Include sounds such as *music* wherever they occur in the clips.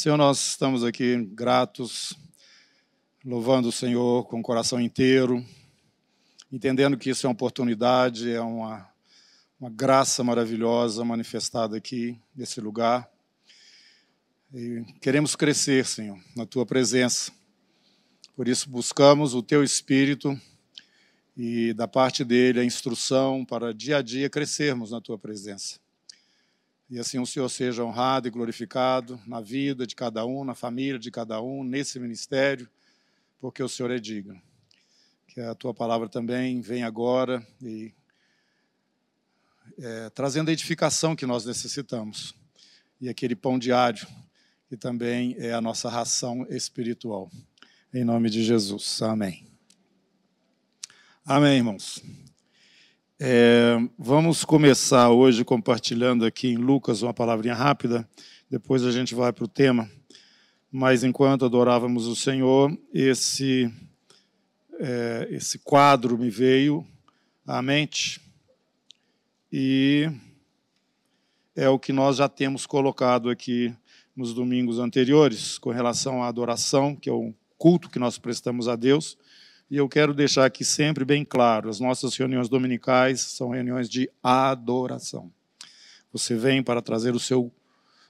Senhor, nós estamos aqui gratos, louvando o Senhor com o coração inteiro, entendendo que isso é uma oportunidade, é uma, uma graça maravilhosa manifestada aqui nesse lugar. E queremos crescer, Senhor, na tua presença. Por isso buscamos o teu espírito e da parte dele a instrução para dia a dia crescermos na tua presença. E assim o Senhor seja honrado e glorificado na vida de cada um, na família de cada um, nesse ministério, porque o Senhor é digno. Que a tua palavra também venha agora e é, trazendo a edificação que nós necessitamos e aquele pão diário que também é a nossa ração espiritual. Em nome de Jesus. Amém. Amém, irmãos. É, vamos começar hoje compartilhando aqui em Lucas uma palavrinha rápida, depois a gente vai para o tema. Mas enquanto adorávamos o Senhor, esse, é, esse quadro me veio à mente e é o que nós já temos colocado aqui nos domingos anteriores, com relação à adoração, que é o culto que nós prestamos a Deus e eu quero deixar aqui sempre bem claro: as nossas reuniões dominicais são reuniões de adoração. Você vem para trazer o seu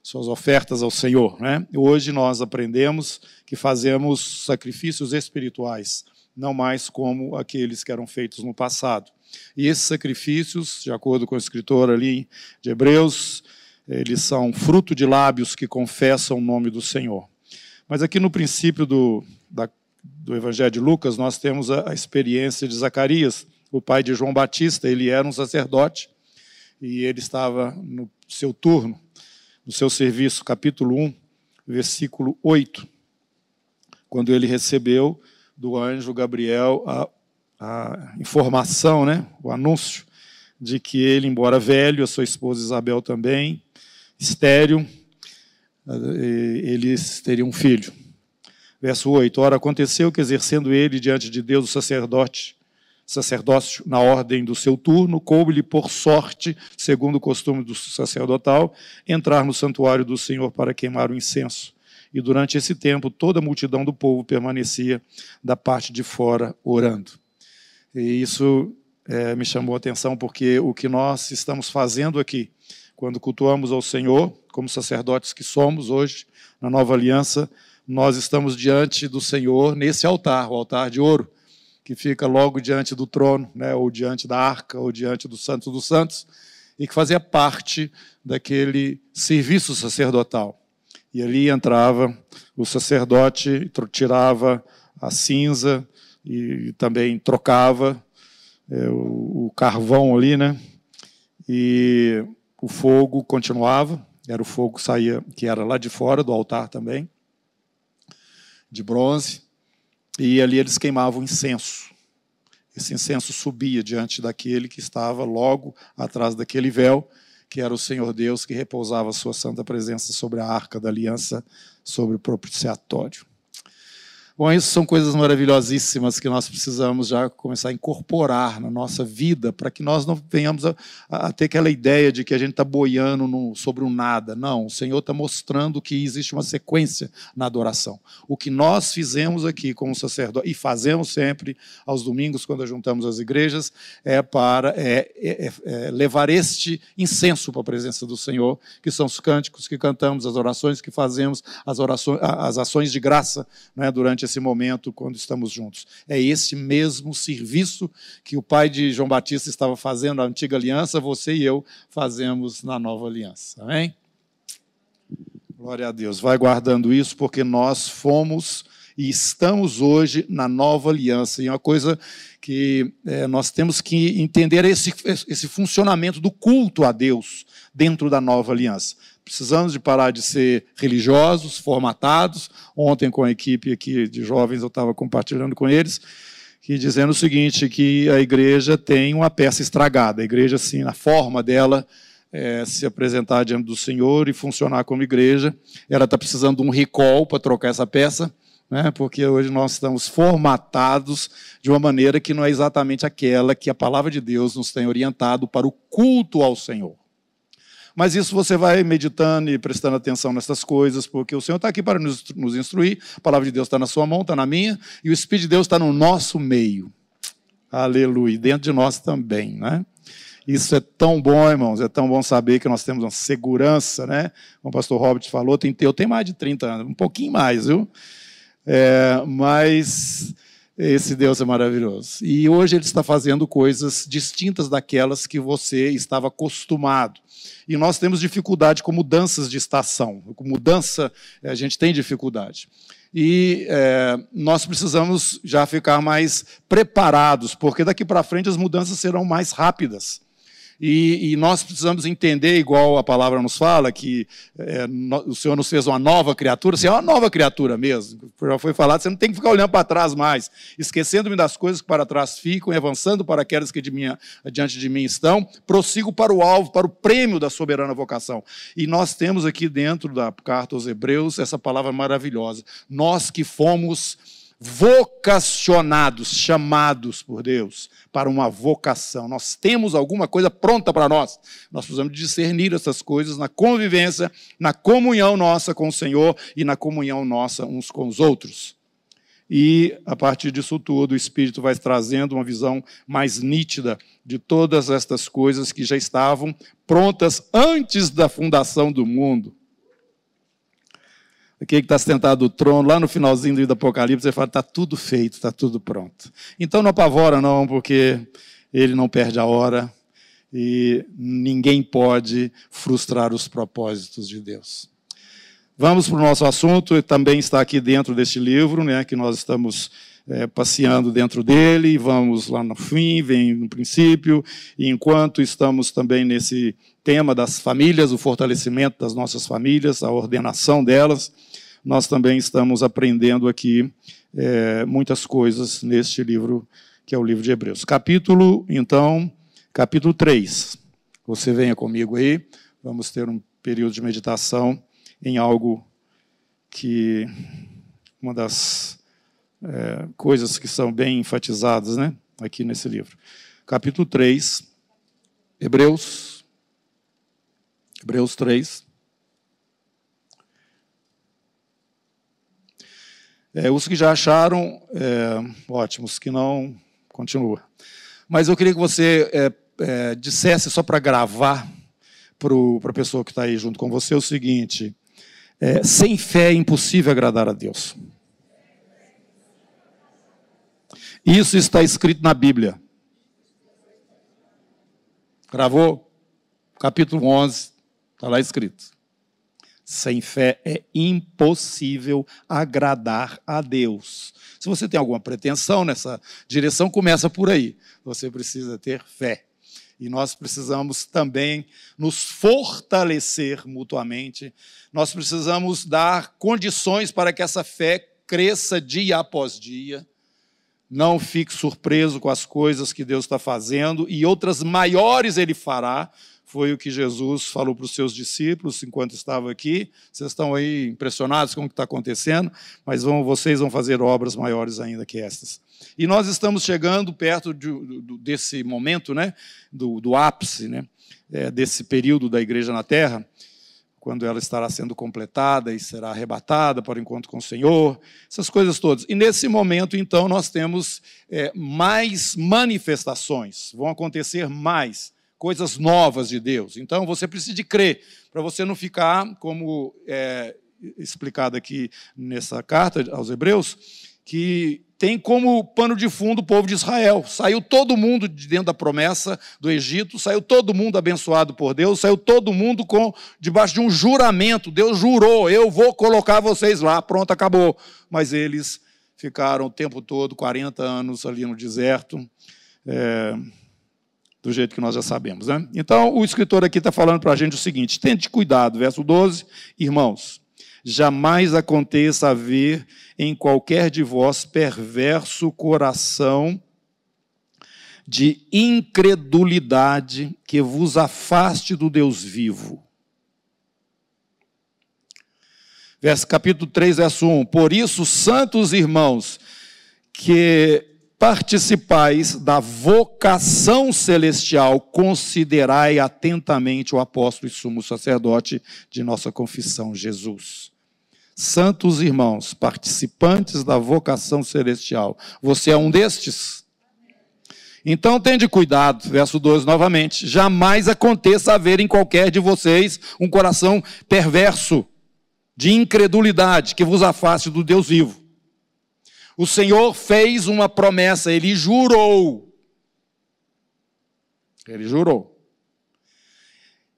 suas ofertas ao Senhor, né? Hoje nós aprendemos que fazemos sacrifícios espirituais, não mais como aqueles que eram feitos no passado. E esses sacrifícios, de acordo com o escritor ali de Hebreus, eles são fruto de lábios que confessam o nome do Senhor. Mas aqui no princípio do, da do Evangelho de Lucas, nós temos a, a experiência de Zacarias, o pai de João Batista. Ele era um sacerdote e ele estava no seu turno, no seu serviço, capítulo 1, versículo 8, quando ele recebeu do anjo Gabriel a, a informação, né, o anúncio de que ele, embora velho, a sua esposa Isabel também, estéril, eh, eles teriam um filho. Verso 8: Ora, aconteceu que, exercendo ele diante de Deus o sacerdote, sacerdócio na ordem do seu turno, coube-lhe por sorte, segundo o costume do sacerdotal, entrar no santuário do Senhor para queimar o incenso. E durante esse tempo, toda a multidão do povo permanecia da parte de fora orando. E isso é, me chamou a atenção, porque o que nós estamos fazendo aqui, quando cultuamos ao Senhor, como sacerdotes que somos hoje, na nova aliança, nós estamos diante do Senhor nesse altar, o altar de ouro, que fica logo diante do trono, né, ou diante da arca, ou diante do Santo dos Santos, e que fazia parte daquele serviço sacerdotal. E ali entrava o sacerdote, tirava a cinza e também trocava é, o, o carvão ali, né? E o fogo continuava, era o fogo que saía, que era lá de fora do altar também de bronze, e ali eles queimavam incenso. Esse incenso subia diante daquele que estava logo atrás daquele véu, que era o Senhor Deus que repousava a sua santa presença sobre a arca da aliança, sobre o propiciatório. Bom, isso são coisas maravilhosíssimas que nós precisamos já começar a incorporar na nossa vida, para que nós não venhamos a, a, ter aquela ideia de que a gente está boiando no, sobre um nada. Não, o Senhor está mostrando que existe uma sequência na adoração. O que nós fizemos aqui como sacerdote, e fazemos sempre aos domingos, quando juntamos as igrejas, é para é, é, é, é levar este incenso para a presença do Senhor, que são os cânticos que cantamos, as orações que fazemos, as, orações, as ações de graça né, durante esse momento quando estamos juntos. É esse mesmo serviço que o pai de João Batista estava fazendo na antiga aliança, você e eu fazemos na nova aliança. Amém? Glória a Deus. Vai guardando isso, porque nós fomos e estamos hoje na nova aliança. E é uma coisa que é, nós temos que entender esse, esse funcionamento do culto a Deus dentro da nova aliança. Precisamos de parar de ser religiosos, formatados. Ontem, com a equipe aqui de jovens, eu estava compartilhando com eles, que dizendo o seguinte, que a igreja tem uma peça estragada. A igreja, assim, na forma dela, é, se apresentar diante do Senhor e funcionar como igreja, ela está precisando de um recall para trocar essa peça, né, porque hoje nós estamos formatados de uma maneira que não é exatamente aquela que a palavra de Deus nos tem orientado para o culto ao Senhor. Mas isso você vai meditando e prestando atenção nessas coisas, porque o Senhor está aqui para nos, instruir, a palavra de Deus está na sua mão, está na minha, e o Espírito de Deus está no nosso meio. Aleluia. Dentro de nós também, né? Isso é tão bom, irmãos, é tão bom saber que nós temos uma segurança, né? Como o pastor Robert falou, tem, eu tenho mais de 30 anos, um pouquinho mais, viu? É, mas esse Deus é maravilhoso. E hoje ele está fazendo coisas distintas daquelas que você estava acostumado. E nós temos dificuldade com mudanças de estação. Com mudança, a gente tem dificuldade e é, nós precisamos já ficar mais preparados, porque daqui para frente as mudanças serão mais rápidas. E, e, nós precisamos entender, igual a palavra nos fala, que é, no, o Senhor nos fez uma nova criatura. Você é uma nova criatura mesmo. Já foi falado, você não tem que ficar olhando para trás mais, esquecendo-me das coisas que para trás ficam e avançando para aquelas que de minha, diante de mim estão. Prossigo para o alvo, para o prêmio da soberana vocação. E nós temos aqui dentro da carta aos Hebreus essa palavra maravilhosa. Nós que fomos vocacionados, chamados por Deus para uma vocação. Nós temos alguma coisa pronta para nós. Nós precisamos discernir essas coisas na convivência, na comunhão nossa com o Senhor e na comunhão nossa uns com os outros. E a partir disso tudo, o Espírito vai trazendo uma visão mais nítida de todas estas coisas que já estavam prontas antes da fundação do mundo aquele que está sentado no trono, lá no finalzinho do Apocalipse, ele fala: está tudo feito, está tudo pronto. Então não apavora, não, porque ele não perde a hora e ninguém pode frustrar os propósitos de Deus. Vamos para o nosso assunto, também está aqui dentro deste livro, né, que nós estamos é, passeando dentro dele, vamos lá no fim, vem no princípio, e enquanto estamos também nesse tema das famílias, o fortalecimento das nossas famílias, a ordenação delas, nós também estamos aprendendo aqui é, muitas coisas neste livro, que é o livro de Hebreus. Capítulo, então, capítulo 3. Você venha comigo aí, vamos ter um período de meditação em algo que uma das é, coisas que são bem enfatizadas né, aqui nesse livro. Capítulo 3, Hebreus, Hebreus 3. É, os que já acharam, é, ótimos, que não, continua. Mas eu queria que você é, é dissesse, só para gravar, para a pessoa que está aí junto com você, o seguinte: é, sem fé é impossível agradar a Deus. Isso está escrito na Bíblia. Gravou? Capítulo 11, está lá escrito. Sem fé é impossível agradar a Deus. Se você tem alguma pretensão nessa direção, começa por aí. Você precisa ter fé. E nós precisamos também nos fortalecer mutuamente. Nós precisamos dar condições para que essa fé cresça dia após dia. Não fique surpreso com as coisas que Deus está fazendo e outras maiores Ele fará, foi o que Jesus falou para os seus discípulos enquanto estava aqui. Vocês estão aí impressionados com o que está acontecendo, mas vão, vocês vão fazer obras maiores ainda que estas. E nós estamos chegando perto de, desse momento, né, do, do ápice, né, é, desse período da igreja na Terra, quando ela estará sendo completada e será arrebatada para o encontro com o Senhor, essas coisas todas. E nesse momento, então, nós temos é, mais manifestações, vão acontecer mais coisas novas de Deus. Então você precisa de crer, para você não ficar, como é explicado aqui nessa carta aos Hebreus, que tem como pano de fundo o povo de Israel. Saiu todo mundo de dentro da promessa do Egito, saiu todo mundo abençoado por Deus, saiu todo mundo com debaixo de um juramento. Deus jurou: eu vou colocar vocês lá. Pronto, acabou. Mas eles ficaram o tempo todo, 40 anos ali no deserto. É, do jeito que nós já sabemos. Né? Então, o escritor aqui está falando para a gente o seguinte: tente cuidado, verso 12, irmãos, jamais aconteça haver em qualquer de vós perverso coração de incredulidade que vos afaste do Deus vivo. Verso capítulo 3, verso 1. Por isso, santos irmãos, que participais da vocação celestial, considerai atentamente o apóstolo e sumo sacerdote de nossa confissão, Jesus. Santos irmãos, participantes da vocação celestial, você é um destes? Então tende cuidado, verso 12 novamente. Jamais aconteça haver em qualquer de vocês um coração perverso, de incredulidade, que vos afaste do Deus vivo. O Senhor fez uma promessa, ele jurou. Ele jurou.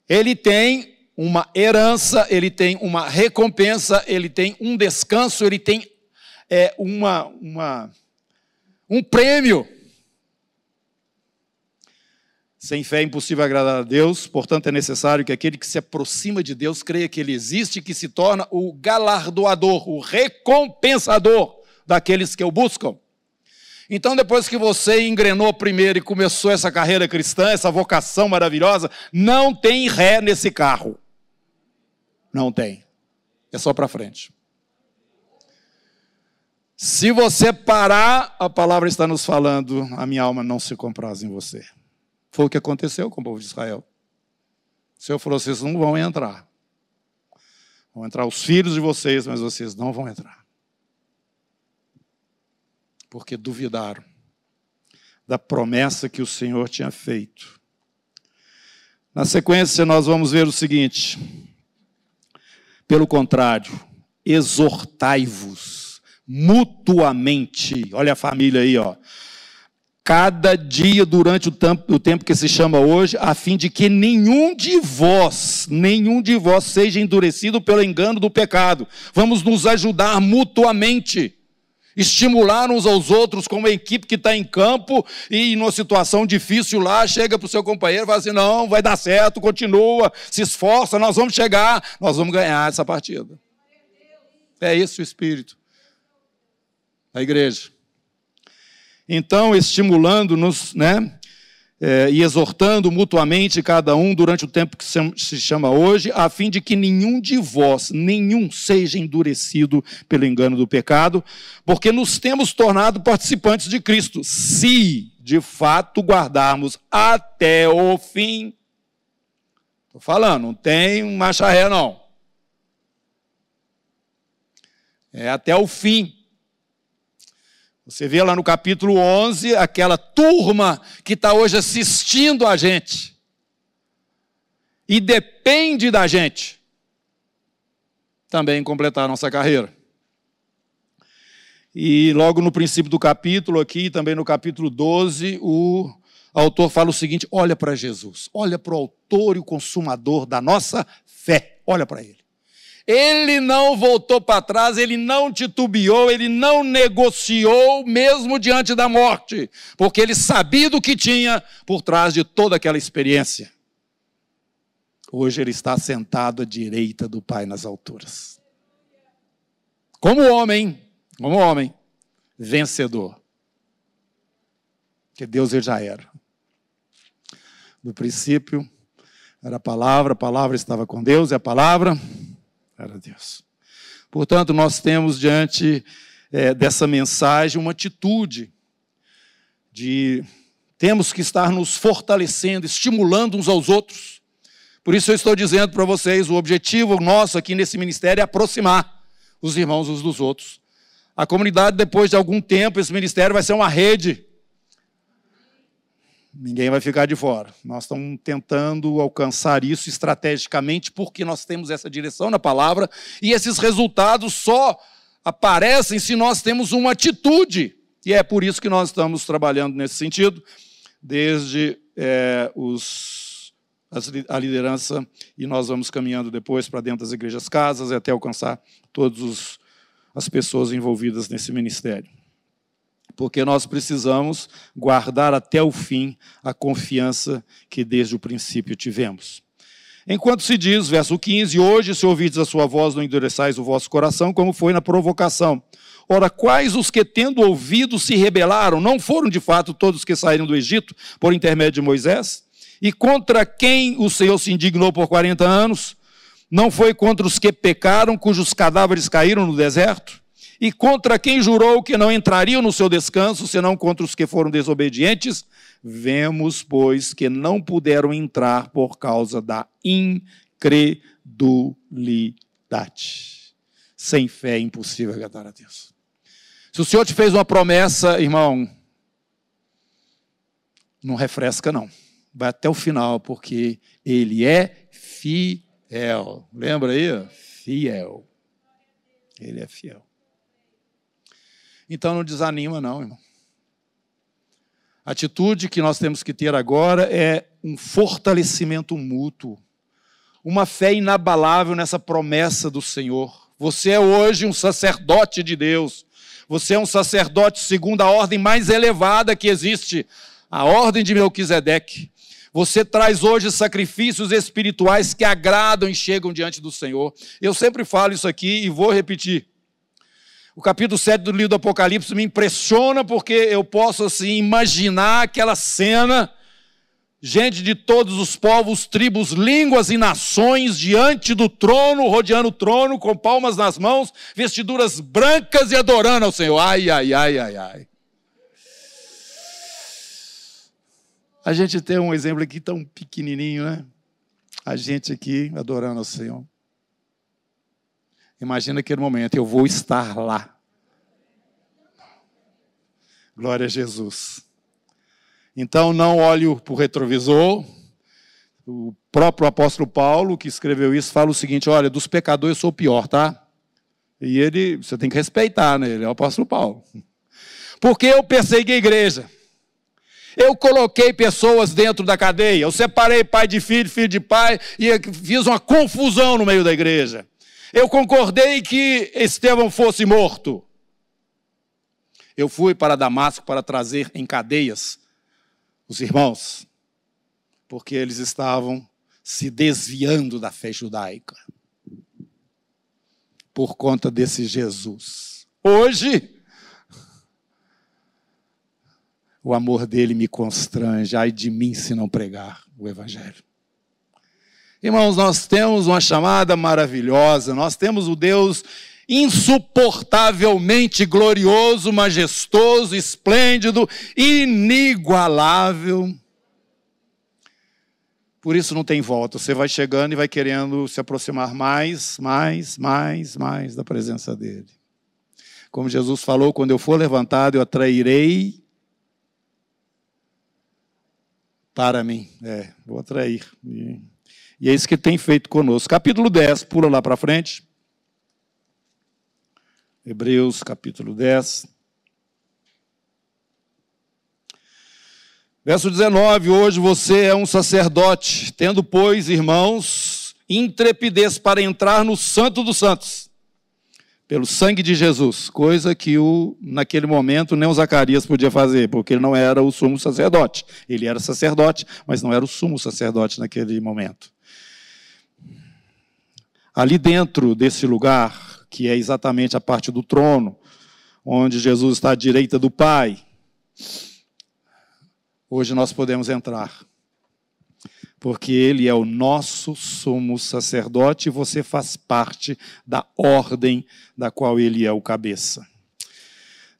Ele tem uma herança, ele tem uma recompensa, ele tem um descanso, ele tem é, uma, uma, um prêmio sem fé é impossível agradar a Deus, portanto é necessário que aquele que se aproxima de Deus creia que ele existe e que se torna o galardoador, o recompensador daqueles que o buscam. Então, depois que você engrenou primeiro e começou essa carreira cristã, essa vocação maravilhosa, não tem ré nesse carro. Não tem. É só para frente. Se você parar, a palavra está nos falando: a minha alma não se compraz em você. Foi o que aconteceu com o povo de Israel. O Senhor falou: vocês não vão entrar. Vão entrar os filhos de vocês, mas vocês não vão entrar. Porque duvidaram da promessa que o Senhor tinha feito. Na sequência, nós vamos ver o seguinte: pelo contrário, exortai-vos mutuamente. Olha a família aí, ó cada dia durante o tempo, o tempo que se chama hoje, a fim de que nenhum de vós, nenhum de vós seja endurecido pelo engano do pecado. Vamos nos ajudar mutuamente, estimular uns aos outros como a equipe que está em campo e numa situação difícil lá, chega para o seu companheiro e fala assim, não, vai dar certo, continua, se esforça, nós vamos chegar, nós vamos ganhar essa partida. É isso o espírito da igreja. Então, estimulando-nos, né? É, e exortando mutuamente cada um durante o tempo que se chama hoje, a fim de que nenhum de vós, nenhum seja endurecido pelo engano do pecado, porque nos temos tornado participantes de Cristo, se de fato guardarmos até o fim. Estou falando, não tem marcha ré, não. É até o fim. Você vê lá no capítulo 11 aquela turma que está hoje assistindo a gente e depende da gente também completar a nossa carreira. E logo no princípio do capítulo, aqui, também no capítulo 12, o autor fala o seguinte: olha para Jesus, olha para o autor e o consumador da nossa fé, olha para ele. Ele não voltou para trás, ele não titubeou, ele não negociou, mesmo diante da morte, porque ele sabia do que tinha por trás de toda aquela experiência. Hoje ele está sentado à direita do Pai nas alturas. Como homem, como homem, vencedor. Que Deus ele já era. No princípio era a palavra, a palavra estava com Deus e a palavra era Deus. Portanto, nós temos diante é, dessa mensagem uma atitude de temos que estar nos fortalecendo, estimulando uns aos outros. Por isso eu estou dizendo para vocês, o objetivo nosso aqui nesse ministério é aproximar os irmãos uns dos outros. A comunidade, depois de algum tempo, esse ministério vai ser uma rede Ninguém vai ficar de fora. Nós estamos tentando alcançar isso estrategicamente porque nós temos essa direção na palavra e esses resultados só aparecem se nós temos uma atitude. E é por isso que nós estamos trabalhando nesse sentido, desde é, os, a liderança, e nós vamos caminhando depois para dentro das igrejas casas até alcançar todas as pessoas envolvidas nesse ministério porque nós precisamos guardar até o fim a confiança que desde o princípio tivemos. Enquanto se diz, verso 15, hoje se ouvides a sua voz, não endureçais o vosso coração, como foi na provocação. Ora, quais os que, tendo ouvido, se rebelaram? Não foram de fato todos que saíram do Egito por intermédio de Moisés? E contra quem o Senhor se indignou por 40 anos? Não foi contra os que pecaram, cujos cadáveres caíram no deserto? E contra quem jurou que não entrariam no seu descanso, senão contra os que foram desobedientes, vemos, pois, que não puderam entrar por causa da incredulidade. Sem fé é impossível agradar a Deus. Se o Senhor te fez uma promessa, irmão, não refresca, não. Vai até o final, porque Ele é fiel. Lembra aí? Fiel. Ele é fiel. Então não desanima, não, irmão. A atitude que nós temos que ter agora é um fortalecimento mútuo, uma fé inabalável nessa promessa do Senhor. Você é hoje um sacerdote de Deus. Você é um sacerdote segundo a ordem mais elevada que existe, a ordem de Melquisedeque. Você traz hoje sacrifícios espirituais que agradam e chegam diante do Senhor. Eu sempre falo isso aqui e vou repetir. O capítulo 7 do livro do Apocalipse me impressiona porque eu posso assim imaginar aquela cena, gente de todos os povos, tribos, línguas e nações diante do trono, rodeando o trono com palmas nas mãos, vestiduras brancas e adorando ao Senhor. Ai, ai, ai, ai, ai. A gente tem um exemplo aqui tão pequenininho, né? A gente aqui adorando ao Senhor. Imagina aquele momento, eu vou estar lá. Glória a Jesus. Então não olhe para o retrovisor. O próprio apóstolo Paulo, que escreveu isso, fala o seguinte: olha, dos pecadores eu sou o pior, tá? E ele, você tem que respeitar, né? Ele é o apóstolo Paulo. Porque eu persegui a igreja. Eu coloquei pessoas dentro da cadeia. Eu separei pai de filho, filho de pai, e fiz uma confusão no meio da igreja. Eu concordei que Estevão fosse morto. Eu fui para Damasco para trazer em cadeias os irmãos, porque eles estavam se desviando da fé judaica por conta desse Jesus. Hoje, o amor dele me constrange, ai de mim se não pregar o Evangelho. Irmãos, nós temos uma chamada maravilhosa, nós temos o Deus insuportavelmente glorioso, majestoso, esplêndido, inigualável. Por isso não tem volta, você vai chegando e vai querendo se aproximar mais, mais, mais, mais da presença dele. Como Jesus falou, quando eu for levantado, eu atrairei para mim. É, vou atrair. E é isso que tem feito conosco. Capítulo 10, pula lá para frente. Hebreus, capítulo 10. Verso 19: Hoje você é um sacerdote, tendo, pois, irmãos, intrepidez para entrar no Santo dos Santos, pelo sangue de Jesus, coisa que o, naquele momento nem o Zacarias podia fazer, porque ele não era o sumo sacerdote. Ele era sacerdote, mas não era o sumo sacerdote naquele momento. Ali dentro desse lugar, que é exatamente a parte do trono, onde Jesus está à direita do Pai, hoje nós podemos entrar. Porque ele é o nosso sumo sacerdote e você faz parte da ordem da qual ele é o cabeça.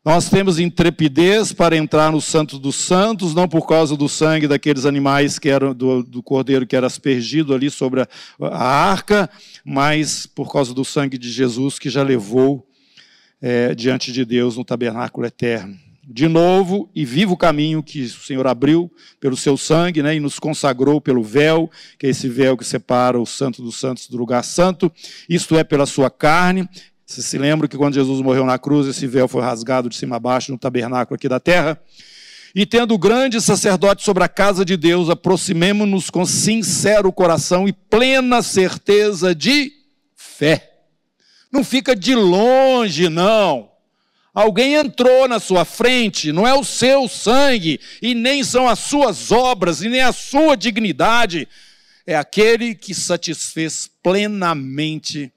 Nós temos intrepidez para entrar no Santo dos Santos, não por causa do sangue daqueles animais que eram do, do cordeiro que era aspergido ali sobre a, a, arca, mas por causa do sangue de Jesus que já levou é, diante de Deus no tabernáculo eterno. De novo e vivo caminho que o Senhor abriu pelo seu sangue né, e nos consagrou pelo véu, que é esse véu que separa o Santo dos Santos do lugar santo, isto é, pela sua carne, você se lembra que quando Jesus morreu na cruz, esse véu foi rasgado de cima a baixo no tabernáculo aqui da terra? E tendo grande sacerdote sobre a casa de Deus, aproximemo-nos com sincero coração e plena certeza de fé. Não fica de longe, não. Alguém entrou na sua frente, não é o seu sangue, e nem são as suas obras, e nem a sua dignidade. É aquele que satisfez plenamente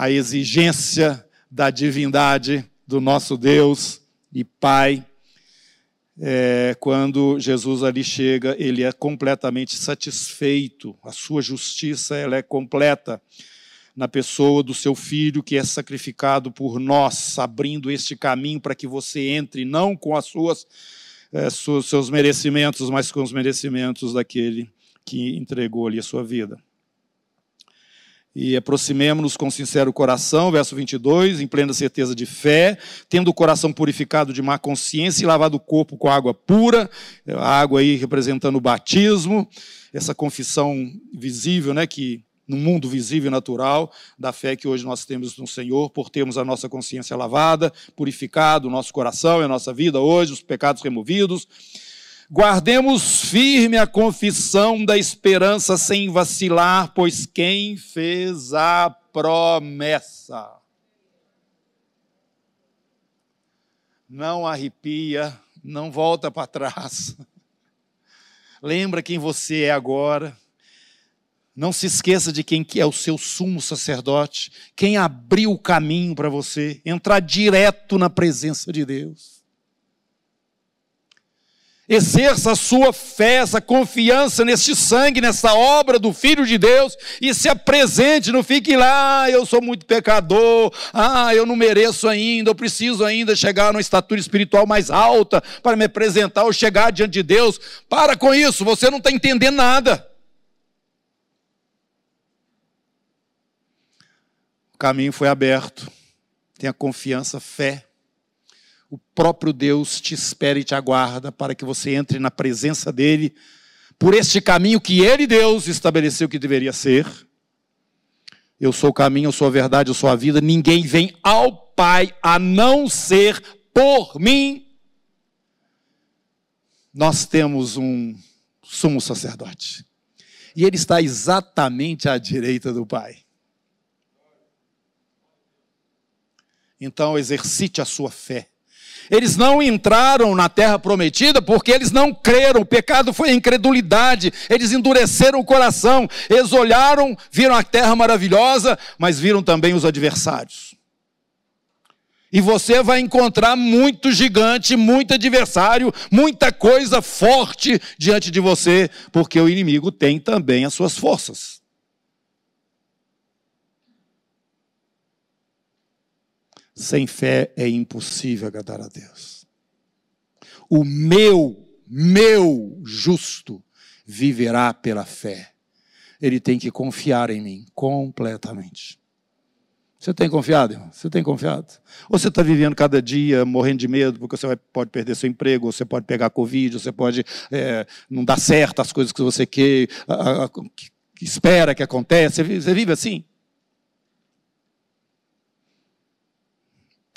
a exigência da divindade do nosso Deus e Pai. É, quando Jesus ali chega, ele é completamente satisfeito, a sua justiça ela é completa. na pessoa do seu filho que é sacrificado por nós, abrindo este caminho para que você entre, não com as suas, é, seus merecimentos, mas com os merecimentos daquele que entregou ali a sua vida. E aproximemos-nos com sincero coração, verso 22, em plena certeza de fé, tendo o coração purificado de má consciência e lavado o corpo com água pura, a água aí representando o batismo, essa confissão visível, né, que no mundo visível e natural da fé que hoje nós temos no Senhor, por termos a nossa consciência lavada, purificado o nosso coração e a nossa vida hoje, os pecados removidos. Guardemos firme a confissão da esperança sem vacilar, pois quem fez a promessa não arrepia, não volta para trás. Lembra quem você é agora não se esqueça de quem que é o seu sumo sacerdote, quem abriu o caminho para você entrar direto na presença de Deus. Exerça a sua fé, essa confiança neste sangue, nessa obra do Filho de Deus e se apresente, não fique lá, ah, eu sou muito pecador, ah, eu não mereço ainda, eu preciso ainda chegar numa estatura espiritual mais alta para me apresentar ou chegar diante de Deus. Para com isso, você não está entendendo nada. O caminho foi aberto. Tenha confiança, fé. O próprio Deus te espera e te aguarda para que você entre na presença dEle por este caminho que Ele, Deus, estabeleceu que deveria ser. Eu sou o caminho, eu sou a verdade, eu sou a vida. Ninguém vem ao Pai a não ser por mim. Nós temos um sumo sacerdote. E ele está exatamente à direita do Pai. Então exercite a sua fé. Eles não entraram na terra prometida porque eles não creram. O pecado foi incredulidade. Eles endureceram o coração. Eles olharam, viram a terra maravilhosa, mas viram também os adversários. E você vai encontrar muito gigante, muito adversário, muita coisa forte diante de você, porque o inimigo tem também as suas forças. Sem fé é impossível agradar a Deus. O meu, meu justo viverá pela fé. Ele tem que confiar em mim completamente. Você tem confiado, irmão? Você tem confiado? Ou você está vivendo cada dia morrendo de medo porque você vai, pode perder seu emprego, você pode pegar Covid, você pode é, não dar certo as coisas que você quer, a, a, que espera que aconteça. Você você vive assim?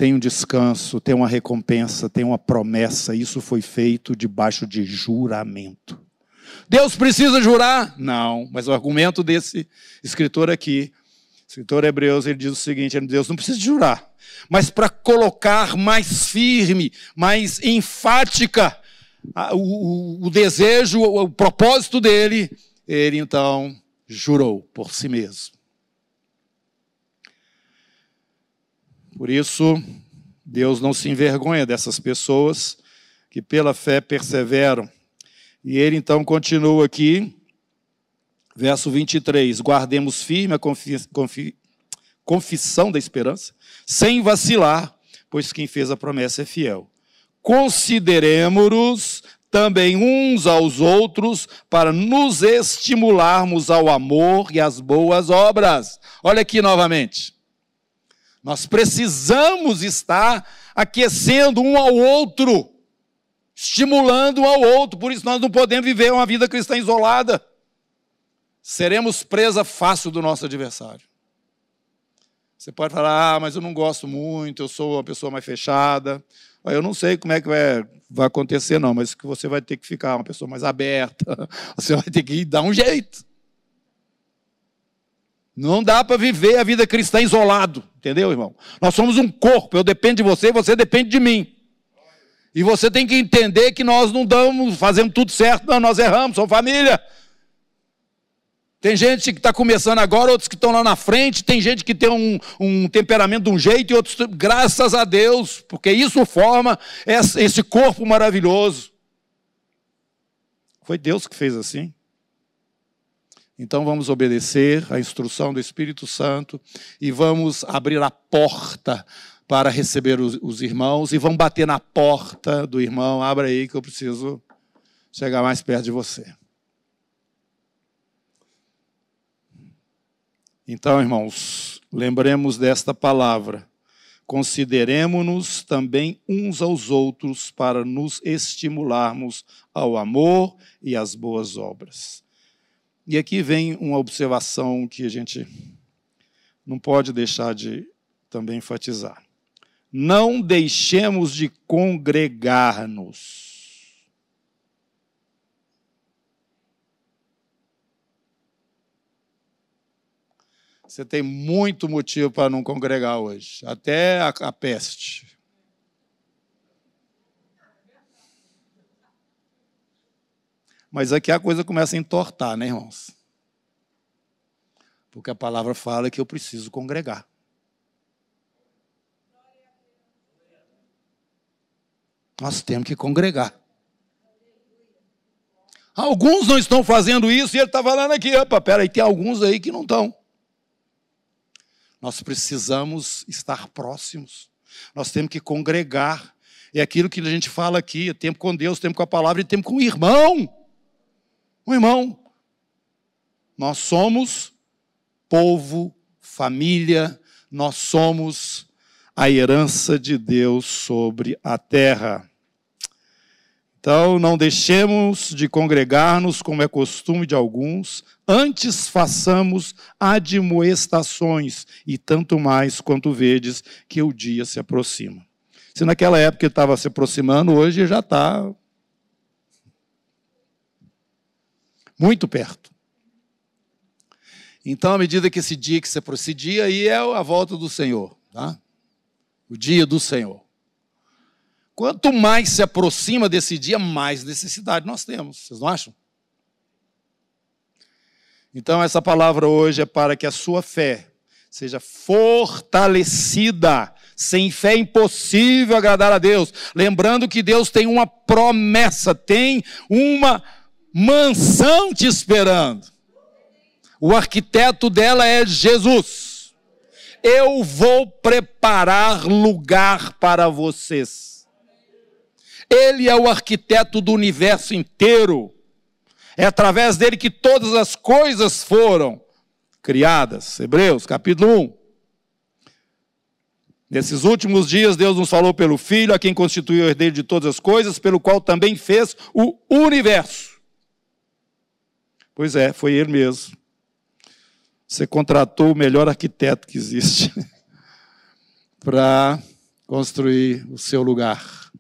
Tem um descanso, tem uma recompensa, tem uma promessa. Isso foi feito debaixo de juramento. Deus precisa jurar? Não, mas o argumento desse escritor aqui, escritor Hebreus, ele diz o seguinte: Deus não precisa jurar, mas para colocar mais firme, mais enfática o, o, desejo, o, o propósito dele, ele então jurou por si mesmo. Por isso, Deus não se envergonha dessas pessoas que pela fé perseveram. E ele então continua aqui, verso 23: Guardemos firme a confi confi confissão da esperança, sem vacilar, pois quem fez a promessa é fiel. Consideremos-nos também uns aos outros para nos estimularmos ao amor e às boas obras. Olha aqui novamente. Nós precisamos estar aquecendo um ao outro, estimulando um ao outro, por isso nós não podemos viver uma vida cristã isolada. Seremos presa fácil do nosso adversário. Você pode falar, ah, mas eu não gosto muito, eu sou uma pessoa mais fechada. Eu não sei como é que vai, vai acontecer, não, mas que você vai ter que ficar uma pessoa mais aberta, *laughs* você vai ter que dar um jeito. Não dá para viver a vida cristã isolado, entendeu, irmão? Nós somos um corpo, eu dependo de você, você depende de mim. E você tem que entender que nós não damos, fazemos tudo certo, não, nós erramos, somos família. Tem gente que está começando agora, outros que estão lá na frente, tem gente que tem um, um, temperamento de um jeito e outros, graças a Deus, porque isso forma esse corpo maravilhoso. Foi Deus que fez assim. Então vamos obedecer à instrução do Espírito Santo e vamos abrir a porta para receber os, os, irmãos e vão bater na porta do irmão. Abra aí que eu preciso chegar mais perto de você. Então, irmãos, lembremos desta palavra. Consideremos-nos também uns aos outros para nos estimularmos ao amor e às boas obras. E aqui vem uma observação que a gente não pode deixar de também enfatizar. Não deixemos de congregar-nos. Você tem muito motivo para não congregar hoje, até a, a peste. Mas aqui a coisa começa a entortar, né, irmãos? Porque a palavra fala que eu preciso congregar. Nós temos que congregar. Alguns não estão fazendo isso e ele está falando aqui, opa, peraí, tem alguns aí que não estão. Nós precisamos estar próximos. Nós temos que congregar. É aquilo que a gente fala aqui: tempo com Deus, tempo com a palavra e tempo com o irmão. Um irmão. Nós somos povo, família, nós somos a herança de Deus sobre a terra. Então, não deixemos de congregar-nos, como é costume de alguns, antes façamos admoestações, e tanto mais quanto vedes que o dia se aproxima. Se naquela época estava se aproximando, hoje já está muito perto. Então, à medida que esse dia que se aproxima, dia aí é a volta do Senhor, tá? O dia do Senhor. Quanto mais se aproxima desse dia, mais necessidade nós temos. Vocês não acham? Então, essa palavra hoje é para que a sua fé seja fortalecida. Sem fé é impossível agradar a Deus. Lembrando que Deus tem uma promessa, tem uma mansão te esperando. O arquiteto dela é Jesus. Eu vou preparar lugar para vocês. Ele é o arquiteto do universo inteiro. É através dele que todas as coisas foram criadas. Hebreus, capítulo 1. Nesses últimos dias, Deus nos falou pelo Filho, a quem constituiu o herdeiro de todas as coisas, pelo qual também fez o universo. Pois é, foi ele mesmo. Você contratou o melhor arquiteto que existe *laughs* para construir o seu lugar.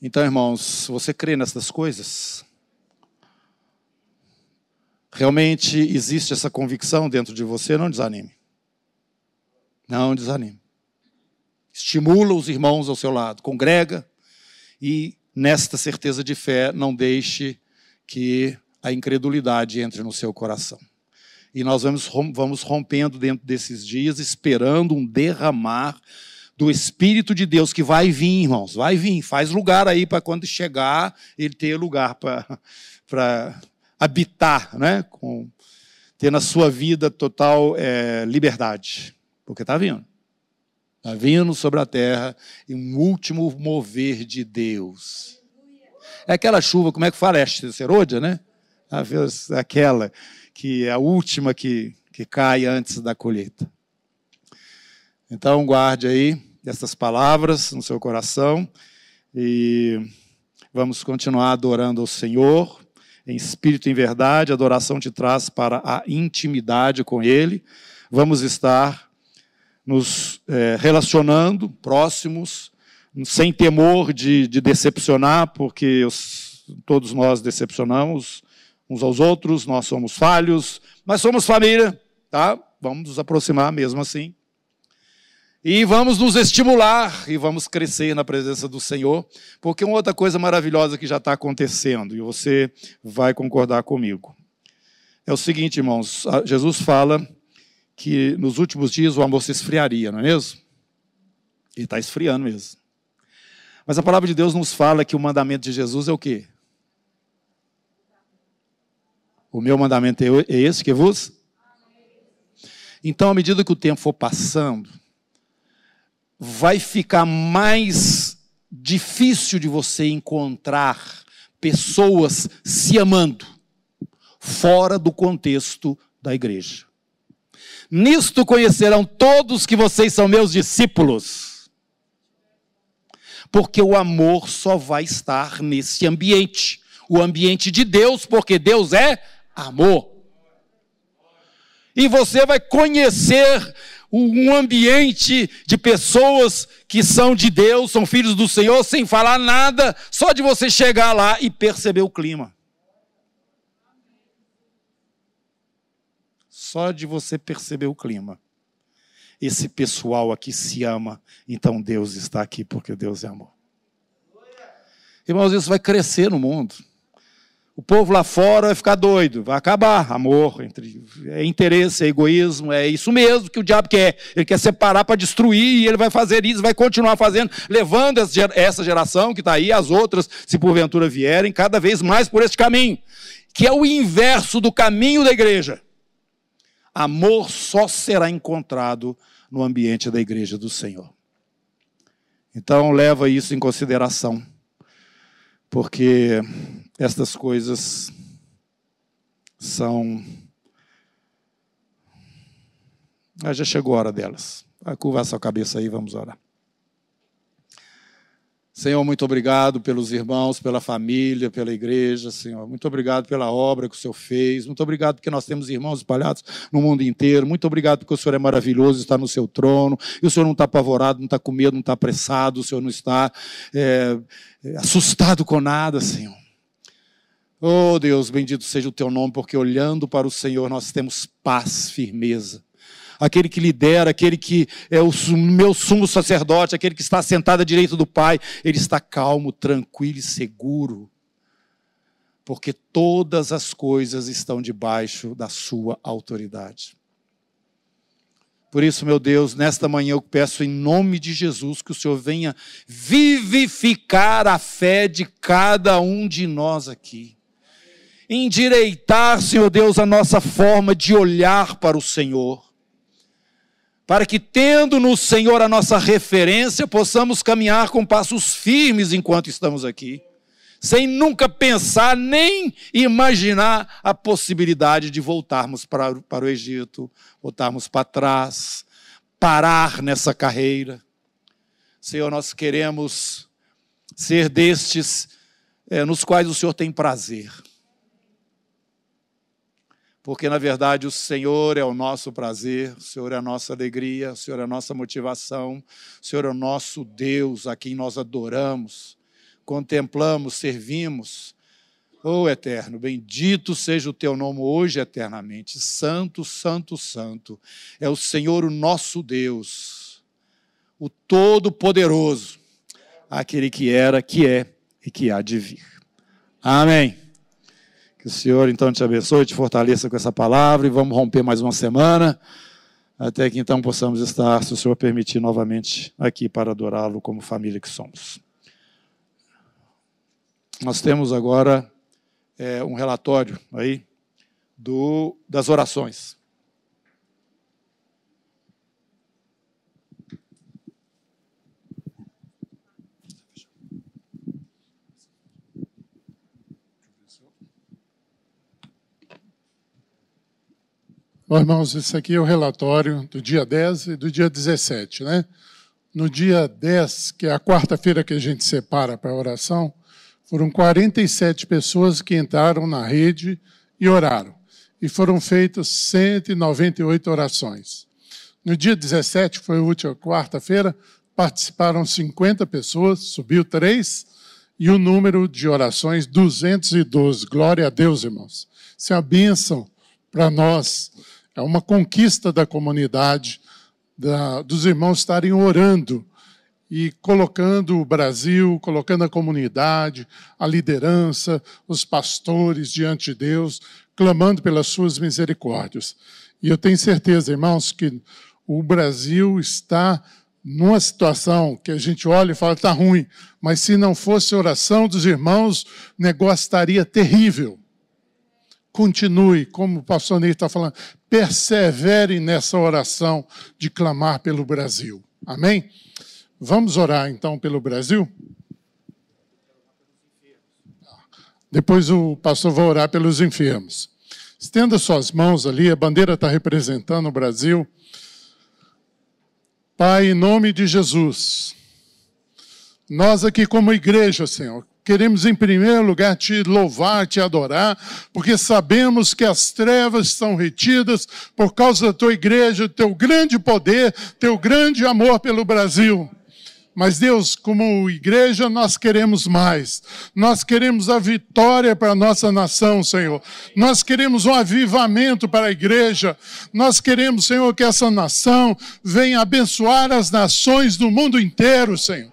Então, irmãos, você crê nessas coisas? Realmente existe essa convicção dentro de você? Não desanime. Não desanime. Estimula os irmãos ao seu lado, congrega e, nesta certeza de fé, não deixe que a incredulidade entre no seu coração. E nós vamos, vamos rompendo dentro desses dias, esperando um derramar do Espírito de Deus que vai vir, irmãos, vai vir. Faz lugar aí para quando chegar, ele ter lugar para *laughs* habitar, né? Com, ter na sua vida total é, liberdade. Porque está vindo. Está vindo sobre a terra um último mover de Deus. É aquela chuva, como é que fala? É a né? Aquela que é a última que, que cai antes da colheita. Então, guarde aí essas palavras no seu coração e vamos continuar adorando ao Senhor em espírito e em verdade. A adoração te traz para a intimidade com Ele. Vamos estar nos é, relacionando próximos, sem temor de, de decepcionar, porque os, todos nós decepcionamos uns aos outros, nós somos falhos, mas somos família, tá? Vamos nos aproximar mesmo assim. E vamos nos estimular e vamos crescer na presença do Senhor, porque uma outra coisa maravilhosa que já está acontecendo, e você vai concordar comigo. É o seguinte, irmãos: Jesus fala que nos últimos dias o amor se esfriaria, não é mesmo? E está esfriando mesmo. Mas a palavra de Deus nos fala que o mandamento de Jesus é o quê? O meu mandamento é, é esse que vos. Então, à medida que o tempo for passando, vai ficar mais difícil de você encontrar pessoas se amando fora do contexto da igreja. Nisto conhecerão todos que vocês são meus discípulos. Porque o amor só vai estar nesse ambiente o ambiente de Deus, porque Deus é amor. E você vai conhecer um ambiente de pessoas que são de Deus, são filhos do Senhor, sem falar nada, só de você chegar lá e perceber o clima. Só de você perceber o clima. Esse pessoal aqui se ama, então Deus está aqui porque Deus é amor. Irmãos, isso vai crescer no mundo. O povo lá fora vai ficar doido, vai acabar. Amor, entre, é interesse, é egoísmo, é isso mesmo que o diabo quer. Ele quer separar para destruir e ele vai fazer isso, vai continuar fazendo, levando essa geração que está aí, as outras, se porventura vierem, cada vez mais por este caminho, que é o inverso do caminho da igreja. Amor só será encontrado no ambiente da igreja do Senhor. Então, leva isso em consideração, porque estas coisas são. Ah, já chegou a hora delas. Vai curvar sua cabeça aí, vamos orar. Senhor, muito obrigado pelos irmãos, pela família, pela igreja, Senhor. Muito obrigado pela obra que o Senhor fez. Muito obrigado porque nós temos irmãos espalhados no mundo inteiro. Muito obrigado porque o Senhor é maravilhoso, está no seu trono. E o Senhor não está apavorado, não está com medo, não está apressado. O Senhor não está é, assustado com nada, Senhor. Oh Deus, bendito seja o teu nome, porque olhando para o Senhor nós temos paz, firmeza. Aquele que lidera, aquele que é o meu sumo sacerdote, aquele que está sentado à direita do Pai, ele está calmo, tranquilo e seguro. Porque todas as coisas estão debaixo da sua autoridade. Por isso, meu Deus, nesta manhã eu peço em nome de Jesus que o Senhor venha vivificar a fé de cada um de nós aqui endireitar, Senhor Deus, a nossa forma de olhar para o Senhor. Para que, tendo no Senhor a nossa referência, possamos caminhar com passos firmes enquanto estamos aqui, sem nunca pensar nem imaginar a possibilidade de voltarmos para, para o Egito, voltarmos para trás, parar nessa carreira. Senhor, nós queremos ser destes é, nos quais o Senhor tem prazer porque na verdade o Senhor é o nosso prazer, o Senhor é a nossa alegria, o Senhor é a nossa motivação, o Senhor é o nosso Deus a quem nós adoramos, contemplamos, servimos. Oh eterno, bendito seja o teu nome hoje eternamente. Santo, santo, santo. É o Senhor o nosso Deus, o Todo-Poderoso, aquele que era, que é e que há de vir. Amém. Que o Senhor então te abençoe, te fortaleça com essa palavra e vamos romper mais uma semana, até que então possamos estar, se o Senhor permitir, novamente aqui para adorá-lo como família que somos. Nós temos agora é, um relatório aí do, das orações. Bom, irmãos, esse aqui é o relatório do dia 10 e do dia 17, né? No dia 10, que é a quarta-feira que a gente separa para a oração, foram 47 pessoas que entraram na rede e oraram. E foram feitas 198 orações. No dia 17, foi a última quarta-feira, participaram 50 pessoas, subiu 3, e o número de orações 212. Glória a Deus, irmãos. Isso é uma bênção para nós é uma conquista da comunidade, da, dos irmãos estarem orando e colocando o Brasil, colocando a comunidade, a liderança, os pastores diante de Deus, clamando pelas suas misericórdias. E eu tenho certeza, irmãos, que o Brasil está numa situação que a gente olha e fala está ruim, mas se não fosse oração dos irmãos, o negócio estaria terrível continue, como o pastor Ney está falando, persevere nessa oração de clamar pelo Brasil. Amém? Vamos orar então pelo Brasil? Depois o pastor vai orar pelos enfermos. Estenda suas mãos ali, a bandeira está representando o Brasil. Pai, em nome de Jesus, nós aqui como igreja, Senhor, queremos em primeiro lugar te louvar, te adorar, porque sabemos que as trevas estão retidas por causa da tua igreja, teu grande poder, teu grande amor pelo Brasil. Mas Deus, como igreja, nós queremos mais. Nós queremos a vitória para a nossa nação, Senhor. Nós queremos um avivamento para a igreja. Nós queremos, Senhor, que essa nação venha abençoar as nações do mundo inteiro, Senhor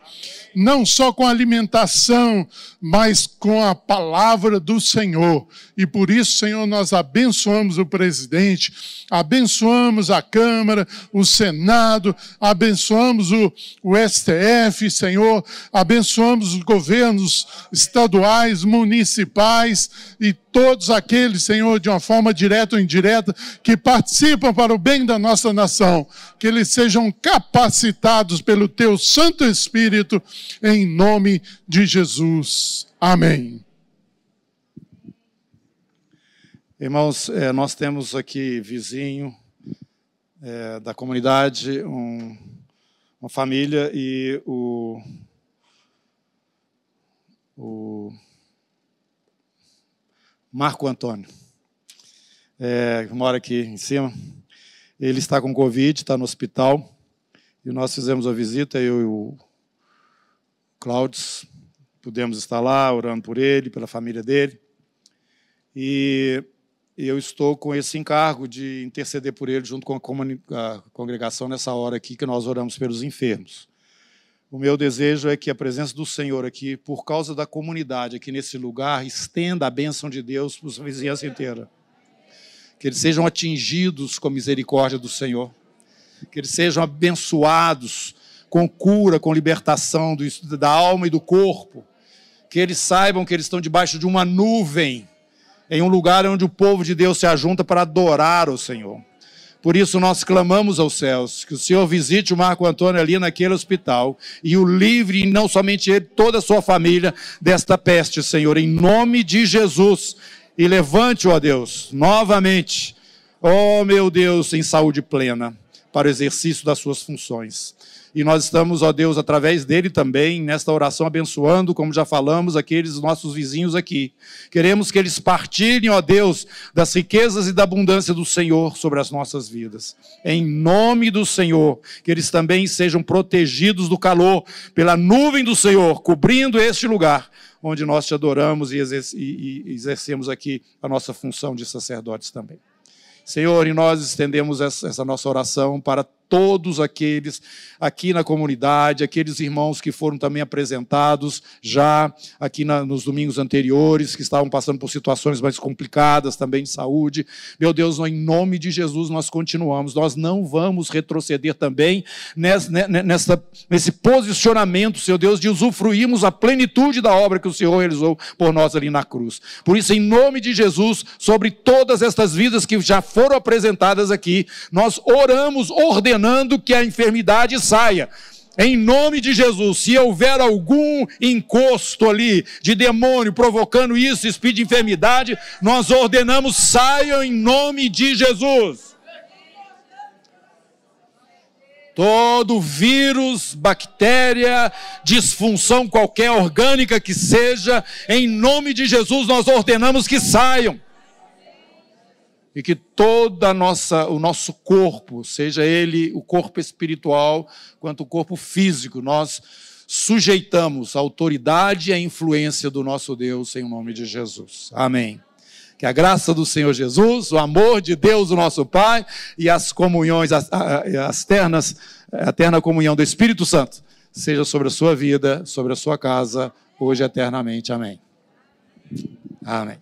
não só com alimentação, mas com a palavra do Senhor. E por isso, Senhor, nós abençoamos o presidente, abençoamos a Câmara, o Senado, abençoamos o, o STF, Senhor, abençoamos os governos estaduais, municipais e todos aqueles, Senhor, de uma forma direta ou indireta, que participam para o bem da nossa nação, que eles sejam capacitados pelo Teu Santo Espírito, em nome de Jesus. Amém. Irmãos, é, nós temos aqui vizinho é, da comunidade, um, uma família e o, o Marco Antônio, é, que mora aqui em cima. Ele está com Covid, está no hospital. E nós fizemos a visita, eu e o Cláudio, pudemos estar lá orando por ele, pela família dele. E eu estou com esse encargo de interceder por ele junto com a congregação nessa hora aqui que nós oramos pelos enfermos. O meu desejo é que a presença do Senhor aqui, por causa da comunidade aqui nesse lugar, estenda a bênção de Deus para a vizinhança inteira. Que eles sejam atingidos com a misericórdia do Senhor. Que eles sejam abençoados com cura, com libertação da alma e do corpo. Que eles saibam que eles estão debaixo de uma nuvem, em um lugar onde o povo de Deus se ajunta para adorar o Senhor. Por isso nós clamamos aos céus que o Senhor visite o Marco Antônio ali naquele hospital e o livre, e não somente ele, toda a sua família desta peste, Senhor, em nome de Jesus. E levante-o, ó Deus, novamente, ó meu Deus, em saúde plena, para o exercício das suas funções. E nós estamos, ó Deus, através dele também, nesta oração, abençoando, como já falamos, aqueles nossos vizinhos aqui. Queremos que eles partilhem, ó Deus, das riquezas e da abundância do Senhor sobre as nossas vidas. Em nome do Senhor, que eles também sejam protegidos do calor pela nuvem do Senhor, cobrindo este lugar onde nós te adoramos e exercemos aqui a nossa função de sacerdotes também. Senhor, e nós estendemos essa, nossa oração para todos aqueles aqui na comunidade, aqueles irmãos que foram também apresentados já aqui na, nos domingos anteriores, que estavam passando por situações mais complicadas também de saúde. Meu Deus, em nome de Jesus nós continuamos, nós não vamos retroceder também nessa, nessa, nesse posicionamento, Senhor Deus, de usufruirmos a plenitude da obra que o Senhor realizou por nós ali na cruz. Por isso, em nome de Jesus, sobre todas estas vidas que já foram apresentadas aqui, nós oramos, ordenamos ordenando que a enfermidade saia. Em nome de Jesus, se houver algum encosto ali de demônio provocando isso, espírito de enfermidade, nós ordenamos saiam em nome de Jesus. Todo vírus, bactéria, disfunção qualquer orgânica que seja, em nome de Jesus nós ordenamos que saiam e que toda nossa o nosso corpo, seja ele o corpo espiritual quanto o corpo físico, nós sujeitamos a autoridade e a influência do nosso Deus em nome de Jesus. Amém. Que a graça do Senhor Jesus, o amor de Deus, o nosso Pai, e as comunhões, as, as ternas, a eterna comunhão do Espírito Santo, seja sobre a sua vida, sobre a sua casa, hoje eternamente. Amém. Amém.